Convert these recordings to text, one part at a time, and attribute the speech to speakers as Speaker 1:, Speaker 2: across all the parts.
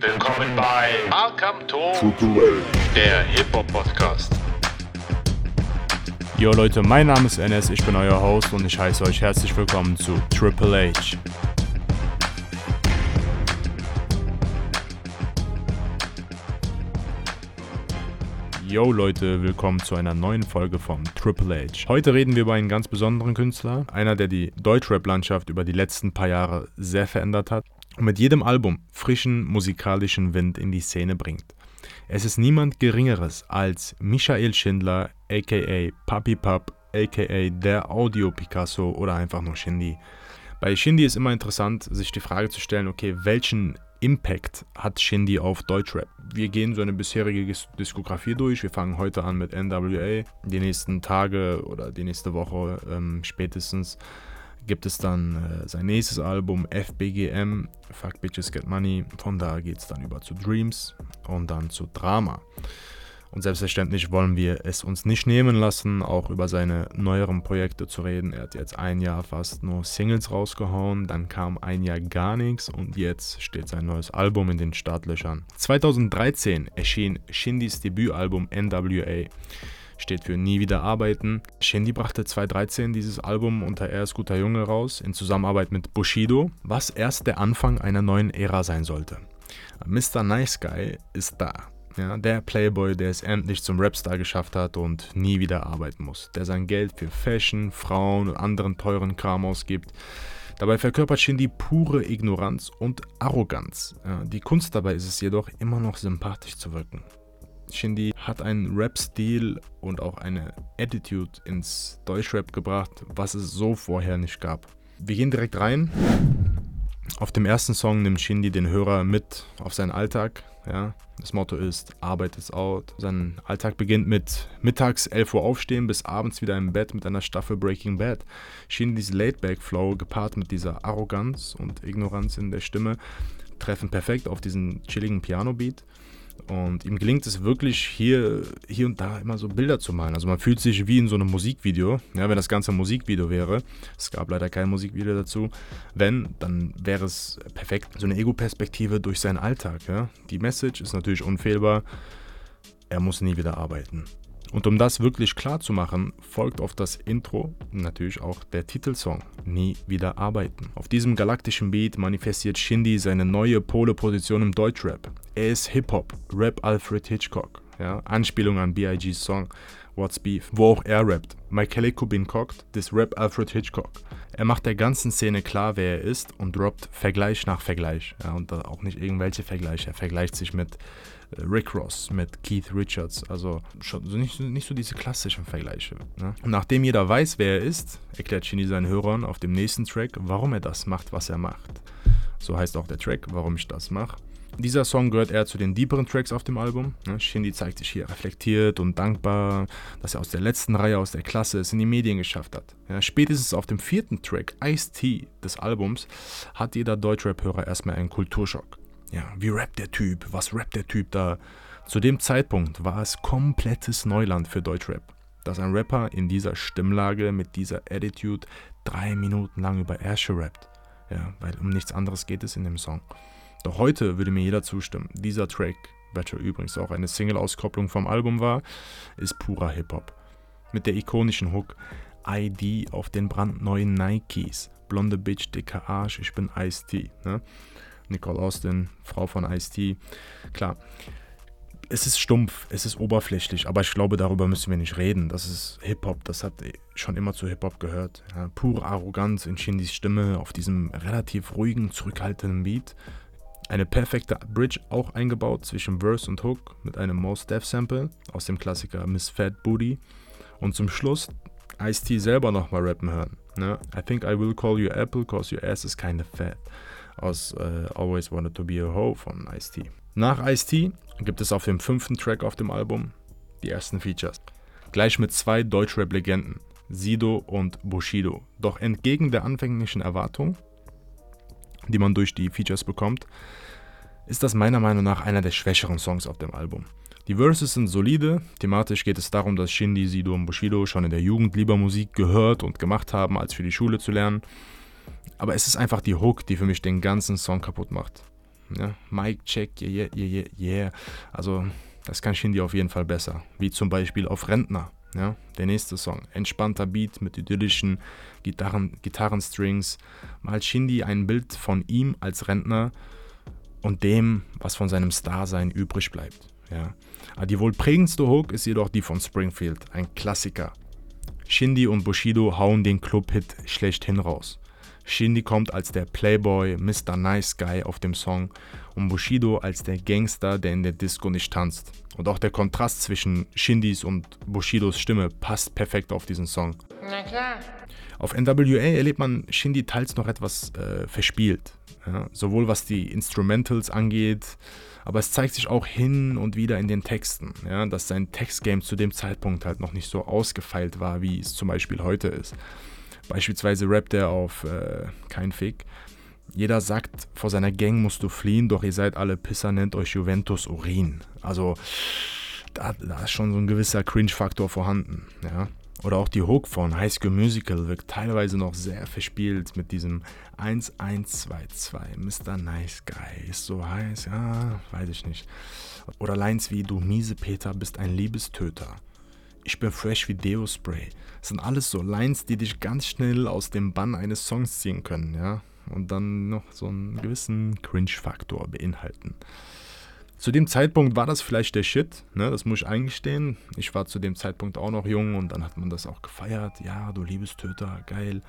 Speaker 1: Willkommen bei Welcome to der Hip-Hop-Podcast.
Speaker 2: Yo Leute, mein Name ist NS, ich bin euer Host und ich heiße euch herzlich willkommen zu Triple H. Yo Leute, willkommen zu einer neuen Folge von Triple H. Heute reden wir über einen ganz besonderen Künstler, einer, der die Deutschrap-Landschaft über die letzten paar Jahre sehr verändert hat mit jedem Album frischen musikalischen Wind in die Szene bringt. Es ist niemand Geringeres als Michael Schindler, aka Papi Pap, aka der Audio Picasso oder einfach nur Shindy. Bei Shindy ist immer interessant, sich die Frage zu stellen, okay, welchen Impact hat Shindy auf Deutschrap? Wir gehen so eine bisherige Diskografie durch. Wir fangen heute an mit NWA. Die nächsten Tage oder die nächste Woche ähm, spätestens gibt es dann äh, sein nächstes Album FBGM, Fuck Bitches Get Money. Von da geht es dann über zu Dreams und dann zu Drama. Und selbstverständlich wollen wir es uns nicht nehmen lassen, auch über seine neueren Projekte zu reden. Er hat jetzt ein Jahr fast nur Singles rausgehauen, dann kam ein Jahr gar nichts und jetzt steht sein neues Album in den Startlöchern. 2013 erschien Shindys Debütalbum NWA steht für Nie wieder arbeiten. Shindy brachte 2013 dieses Album unter Er ist guter Junge raus, in Zusammenarbeit mit Bushido, was erst der Anfang einer neuen Ära sein sollte. Mr. Nice Guy ist da. Ja, der Playboy, der es endlich zum Rapstar geschafft hat und nie wieder arbeiten muss. Der sein Geld für Fashion, Frauen und anderen teuren Kram ausgibt. Dabei verkörpert Shindy pure Ignoranz und Arroganz. Die Kunst dabei ist es jedoch, immer noch sympathisch zu wirken. Shindy hat einen Rap-Stil und auch eine Attitude ins Deutschrap gebracht, was es so vorher nicht gab. Wir gehen direkt rein. Auf dem ersten Song nimmt Shindy den Hörer mit auf seinen Alltag. Ja. Das Motto ist, Arbeit ist out. Sein Alltag beginnt mit mittags 11 Uhr aufstehen bis abends wieder im Bett mit einer Staffel Breaking Bad. Shindys Laidback-Flow gepaart mit dieser Arroganz und Ignoranz in der Stimme treffen perfekt auf diesen chilligen Piano-Beat. Und ihm gelingt es wirklich, hier, hier und da immer so Bilder zu malen. Also man fühlt sich wie in so einem Musikvideo. Ja, wenn das Ganze ein Musikvideo wäre. Es gab leider kein Musikvideo dazu. Wenn, dann wäre es perfekt. So eine Ego-Perspektive durch seinen Alltag. Ja. Die Message ist natürlich unfehlbar. Er muss nie wieder arbeiten. Und um das wirklich klar zu machen, folgt auf das Intro natürlich auch der Titelsong Nie wieder arbeiten. Auf diesem galaktischen Beat manifestiert Shindy seine neue Pole-Position im Deutschrap. Er ist Hip-Hop, Rap Alfred Hitchcock. Ja, Anspielung an B.I.G.'s Song What's Beef, wo auch er rappt. My Calico bin cocked, this Rap Alfred Hitchcock. Er macht der ganzen Szene klar, wer er ist und droppt Vergleich nach Vergleich. Ja, und auch nicht irgendwelche Vergleiche. Er vergleicht sich mit Rick Ross, mit Keith Richards. Also schon nicht, nicht so diese klassischen Vergleiche. Ne? Nachdem jeder weiß, wer er ist, erklärt Shindy seinen Hörern auf dem nächsten Track, warum er das macht, was er macht. So heißt auch der Track, warum ich das mache. Dieser Song gehört eher zu den deeperen Tracks auf dem Album. Ne? Shindy zeigt sich hier reflektiert und dankbar, dass er aus der letzten Reihe aus der Klasse es in die Medien geschafft hat. Spätestens auf dem vierten Track, Ice-T des Albums, hat jeder Deutschrap-Hörer erstmal einen Kulturschock. Ja, wie rappt der Typ? Was rappt der Typ da? Zu dem Zeitpunkt war es komplettes Neuland für Deutschrap. Dass ein Rapper in dieser Stimmlage mit dieser Attitude drei Minuten lang über Ärsche rappt. Ja, weil um nichts anderes geht es in dem Song. Doch heute würde mir jeder zustimmen. Dieser Track, welcher übrigens auch eine Single-Auskopplung vom Album war, ist purer Hip-Hop. Mit der ikonischen Hook ID auf den brandneuen Nikes. Blonde Bitch, dicker Arsch, ich bin Ice-T. Ne? Nicole Austin, Frau von Ice-T. Klar, es ist stumpf, es ist oberflächlich, aber ich glaube, darüber müssen wir nicht reden. Das ist Hip-Hop, das hat schon immer zu Hip-Hop gehört. Ja, pure Arroganz in Shindys Stimme auf diesem relativ ruhigen, zurückhaltenden Beat. Eine perfekte Bridge auch eingebaut zwischen Verse und Hook mit einem Most Def Sample aus dem Klassiker Miss Fat Booty. Und zum Schluss Ice-T selber nochmal rappen hören. Ne? I think I will call you Apple cause your ass is kinda fat aus äh, Always Wanted to Be a Hoe von Ice-T. Nach Ice-T gibt es auf dem fünften Track auf dem Album die ersten Features. Gleich mit zwei Deutschrap-Legenden, Sido und Bushido. Doch entgegen der anfänglichen Erwartung, die man durch die Features bekommt, ist das meiner Meinung nach einer der schwächeren Songs auf dem Album. Die Verses sind solide, thematisch geht es darum, dass Shindy, Sido und Bushido schon in der Jugend lieber Musik gehört und gemacht haben, als für die Schule zu lernen. Aber es ist einfach die Hook, die für mich den ganzen Song kaputt macht. Ja? Mic check, yeah, yeah, yeah, yeah. Also das kann Shindy auf jeden Fall besser. Wie zum Beispiel auf Rentner. Ja? Der nächste Song. Entspannter Beat mit idyllischen Gitarren, Gitarrenstrings. Malt Shindy ein Bild von ihm als Rentner und dem, was von seinem Starsein übrig bleibt. Ja. Aber die wohl prägendste Hook ist jedoch die von Springfield, ein Klassiker. Shindy und Bushido hauen den Club-Hit schlechthin raus. Shindy kommt als der Playboy, Mr. Nice Guy auf dem Song und Bushido als der Gangster, der in der Disco nicht tanzt. Und auch der Kontrast zwischen Shindys und Bushidos Stimme passt perfekt auf diesen Song. Na klar. Auf NWA erlebt man Shindy teils noch etwas äh, verspielt. Ja? Sowohl was die Instrumentals angeht, aber es zeigt sich auch hin und wieder in den Texten, ja? dass sein Textgame zu dem Zeitpunkt halt noch nicht so ausgefeilt war, wie es zum Beispiel heute ist. Beispielsweise rappt er auf äh, Kein Fick. Jeder sagt, vor seiner Gang musst du fliehen, doch ihr seid alle Pisser, nennt euch Juventus Urin. Also da, da ist schon so ein gewisser Cringe-Faktor vorhanden. Ja? Oder auch die Hook von High School Musical wirkt teilweise noch sehr verspielt mit diesem 1122. Mr. Nice Guy ist so heiß, ja, weiß ich nicht. Oder Lines wie Du miese Peter bist ein Liebestöter. Ich bin fresh wie Deo Spray. Das sind alles so Lines, die dich ganz schnell aus dem Bann eines Songs ziehen können, ja. Und dann noch so einen gewissen Cringe-Faktor beinhalten. Zu dem Zeitpunkt war das vielleicht der Shit, ne? das muss ich eingestehen. Ich war zu dem Zeitpunkt auch noch jung und dann hat man das auch gefeiert. Ja, du Liebestöter, geil.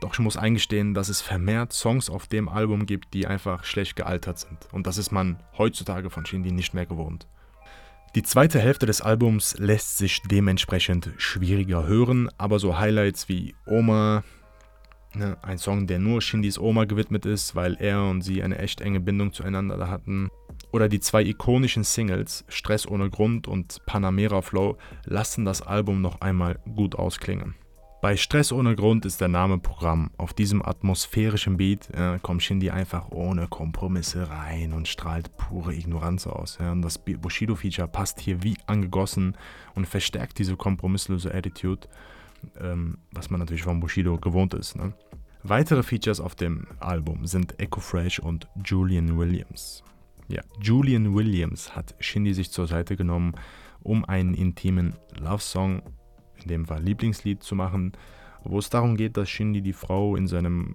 Speaker 2: Doch ich muss eingestehen, dass es vermehrt Songs auf dem Album gibt, die einfach schlecht gealtert sind. Und das ist man heutzutage von Shindy nicht mehr gewohnt. Die zweite Hälfte des Albums lässt sich dementsprechend schwieriger hören, aber so Highlights wie Oma, ne, ein Song, der nur Shindys Oma gewidmet ist, weil er und sie eine echt enge Bindung zueinander hatten, oder die zwei ikonischen Singles Stress ohne Grund und Panamera Flow lassen das Album noch einmal gut ausklingen. Bei Stress ohne Grund ist der Name Programm. Auf diesem atmosphärischen Beat äh, kommt Shindy einfach ohne Kompromisse rein und strahlt pure Ignoranz aus. Ja. Und das Bushido-Feature passt hier wie angegossen und verstärkt diese kompromisslose Attitude, ähm, was man natürlich von Bushido gewohnt ist. Ne. Weitere Features auf dem Album sind Echo Fresh und Julian Williams. Ja, Julian Williams hat Shindy sich zur Seite genommen, um einen intimen Love-Song, in dem Fall Lieblingslied, zu machen, wo es darum geht, dass Shindy die Frau in seinem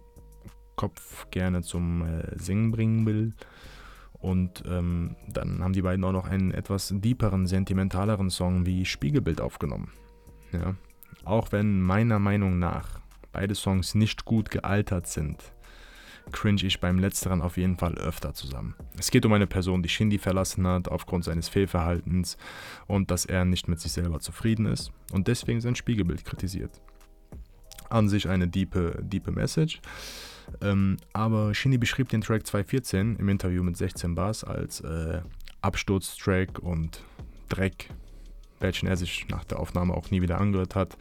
Speaker 2: Kopf gerne zum äh, Singen bringen will. Und ähm, dann haben die beiden auch noch einen etwas deeperen, sentimentaleren Song wie Spiegelbild aufgenommen. Ja. Auch wenn meiner Meinung nach beide Songs nicht gut gealtert sind, cringe ich beim Letzteren auf jeden Fall öfter zusammen. Es geht um eine Person, die Shindy verlassen hat aufgrund seines Fehlverhaltens und dass er nicht mit sich selber zufrieden ist und deswegen sein Spiegelbild kritisiert. An sich eine diepe, diepe Message. Ähm, aber Shindy beschrieb den Track 2014 im Interview mit 16 Bars als äh, Absturztrack und Dreck, welchen er sich nach der Aufnahme auch nie wieder angehört hat.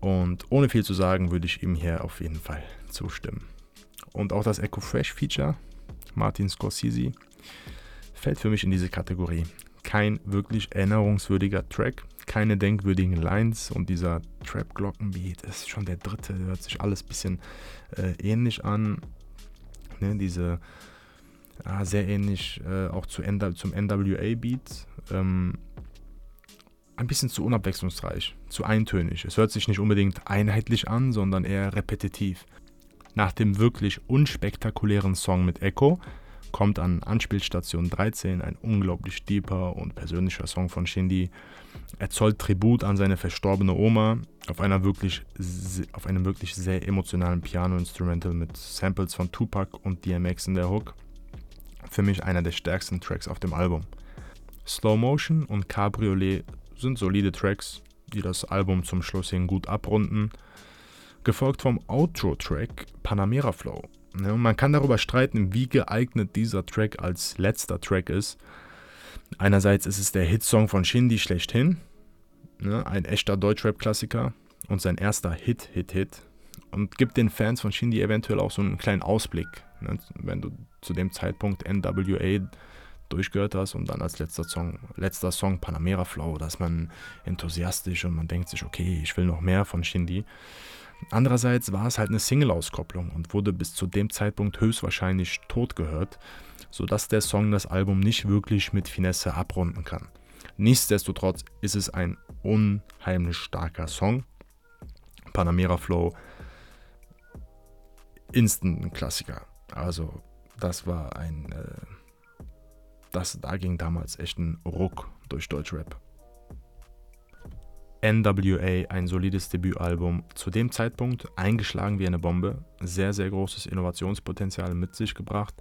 Speaker 2: Und ohne viel zu sagen, würde ich ihm hier auf jeden Fall zustimmen. Und auch das Echo Fresh Feature, Martin Scorsese, fällt für mich in diese Kategorie. Kein wirklich erinnerungswürdiger Track, keine denkwürdigen Lines und dieser Trap-Glockenbeat ist schon der dritte, hört sich alles ein bisschen äh, ähnlich an. Ne, diese ah, sehr ähnlich äh, auch zu N zum NWA-Beat. Ähm, ein bisschen zu unabwechslungsreich, zu eintönig. Es hört sich nicht unbedingt einheitlich an, sondern eher repetitiv. Nach dem wirklich unspektakulären Song mit Echo kommt an Anspielstation 13 ein unglaublich deeper und persönlicher Song von Shindy. Er zollt Tribut an seine verstorbene Oma auf, einer wirklich, auf einem wirklich sehr emotionalen Piano-Instrumental mit Samples von Tupac und DMX in der Hook. Für mich einer der stärksten Tracks auf dem Album. Slow Motion und Cabriolet sind solide Tracks, die das Album zum Schluss hin gut abrunden gefolgt vom Outro-Track Panamera Flow. Ja, man kann darüber streiten, wie geeignet dieser Track als letzter Track ist. Einerseits ist es der Hitsong von Shindy schlechthin, ne, ein echter Deutschrap-Klassiker und sein erster Hit, Hit, Hit und gibt den Fans von Shindy eventuell auch so einen kleinen Ausblick, ne, wenn du zu dem Zeitpunkt NWA durchgehört hast und dann als letzter Song, letzter Song Panamera Flow, da ist man enthusiastisch und man denkt sich, okay, ich will noch mehr von Shindy. Andererseits war es halt eine Single-Auskopplung und wurde bis zu dem Zeitpunkt höchstwahrscheinlich tot gehört, sodass der Song das Album nicht wirklich mit Finesse abrunden kann. Nichtsdestotrotz ist es ein unheimlich starker Song. Panamera Flow, instant Klassiker. Also das war ein, äh, das, da ging damals echt ein Ruck durch Deutschrap. NWA, ein solides Debütalbum, zu dem Zeitpunkt eingeschlagen wie eine Bombe, sehr, sehr großes Innovationspotenzial mit sich gebracht.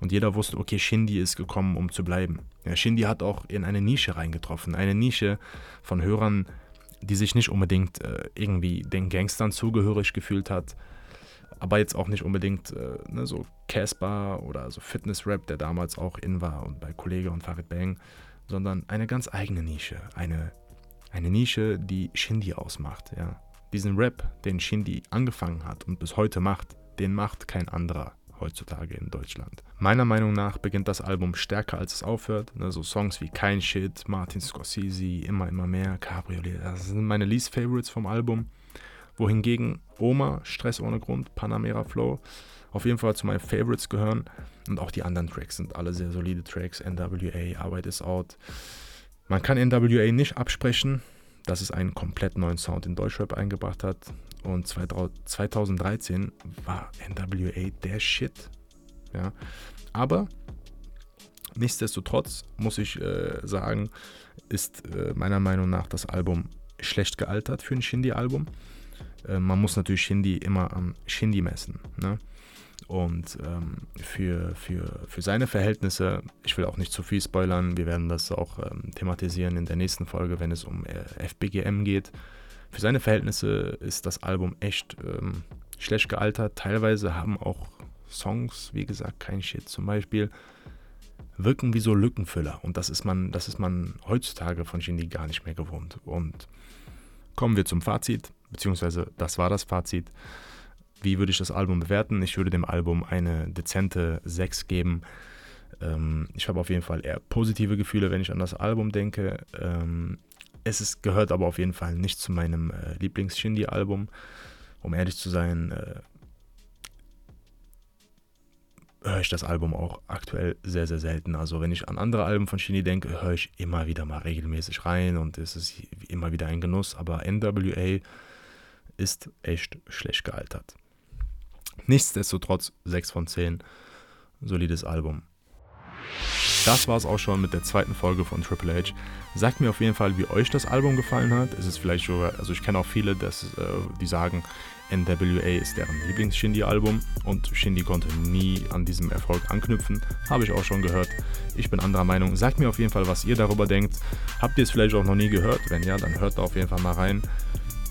Speaker 2: Und jeder wusste, okay, Shindy ist gekommen, um zu bleiben. Ja, Shindy hat auch in eine Nische reingetroffen, eine Nische von Hörern, die sich nicht unbedingt äh, irgendwie den Gangstern zugehörig gefühlt hat, aber jetzt auch nicht unbedingt äh, ne, so Casper oder so Fitness-Rap, der damals auch in war und bei Kollege und Farid Bang, sondern eine ganz eigene Nische, eine eine Nische, die Shindy ausmacht. Ja. Diesen Rap, den Shindy angefangen hat und bis heute macht, den macht kein anderer heutzutage in Deutschland. Meiner Meinung nach beginnt das Album stärker als es aufhört. Ne, so Songs wie Kein Shit, Martin Scorsese, Immer, immer mehr, Cabriolet, das sind meine Least Favorites vom Album. Wohingegen Oma, Stress ohne Grund, Panamera Flow auf jeden Fall zu meinen Favorites gehören. Und auch die anderen Tracks sind alle sehr solide Tracks. NWA, Arbeit ist out. Man kann NWA nicht absprechen, dass es einen komplett neuen Sound in Deutschrap eingebracht hat. Und 2013 war NWA der Shit. Ja. Aber nichtsdestotrotz muss ich äh, sagen, ist äh, meiner Meinung nach das Album schlecht gealtert für ein Shindy-Album. Äh, man muss natürlich Shindy immer am Shindy messen. Ne? Und ähm, für, für, für seine Verhältnisse, ich will auch nicht zu viel spoilern, wir werden das auch ähm, thematisieren in der nächsten Folge, wenn es um äh, FBGM geht. Für seine Verhältnisse ist das Album echt ähm, schlecht gealtert. Teilweise haben auch Songs, wie gesagt, kein Shit zum Beispiel, wirken wie so Lückenfüller. Und das ist man, das ist man heutzutage von Shindy gar nicht mehr gewohnt. Und kommen wir zum Fazit, beziehungsweise das war das Fazit. Wie würde ich das Album bewerten? Ich würde dem Album eine dezente 6 geben. Ähm, ich habe auf jeden Fall eher positive Gefühle, wenn ich an das Album denke. Ähm, es ist, gehört aber auf jeden Fall nicht zu meinem äh, Lieblings-Shindy-Album. Um ehrlich zu sein, äh, höre ich das Album auch aktuell sehr, sehr selten. Also wenn ich an andere Alben von Shindy denke, höre ich immer wieder mal regelmäßig rein und es ist immer wieder ein Genuss. Aber NWA ist echt schlecht gealtert. Nichtsdestotrotz 6 von 10. Solides Album. Das war es auch schon mit der zweiten Folge von Triple H. Sagt mir auf jeden Fall, wie euch das Album gefallen hat. Es ist vielleicht sogar, also ich kenne auch viele, dass, äh, die sagen, NWA ist deren Lieblings-Shindy-Album und Shindy konnte nie an diesem Erfolg anknüpfen. Habe ich auch schon gehört. Ich bin anderer Meinung. Sagt mir auf jeden Fall, was ihr darüber denkt. Habt ihr es vielleicht auch noch nie gehört? Wenn ja, dann hört da auf jeden Fall mal rein.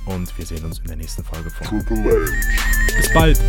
Speaker 2: Und wir sehen uns in der nächsten Folge von
Speaker 1: Triple H.
Speaker 2: Bis bald!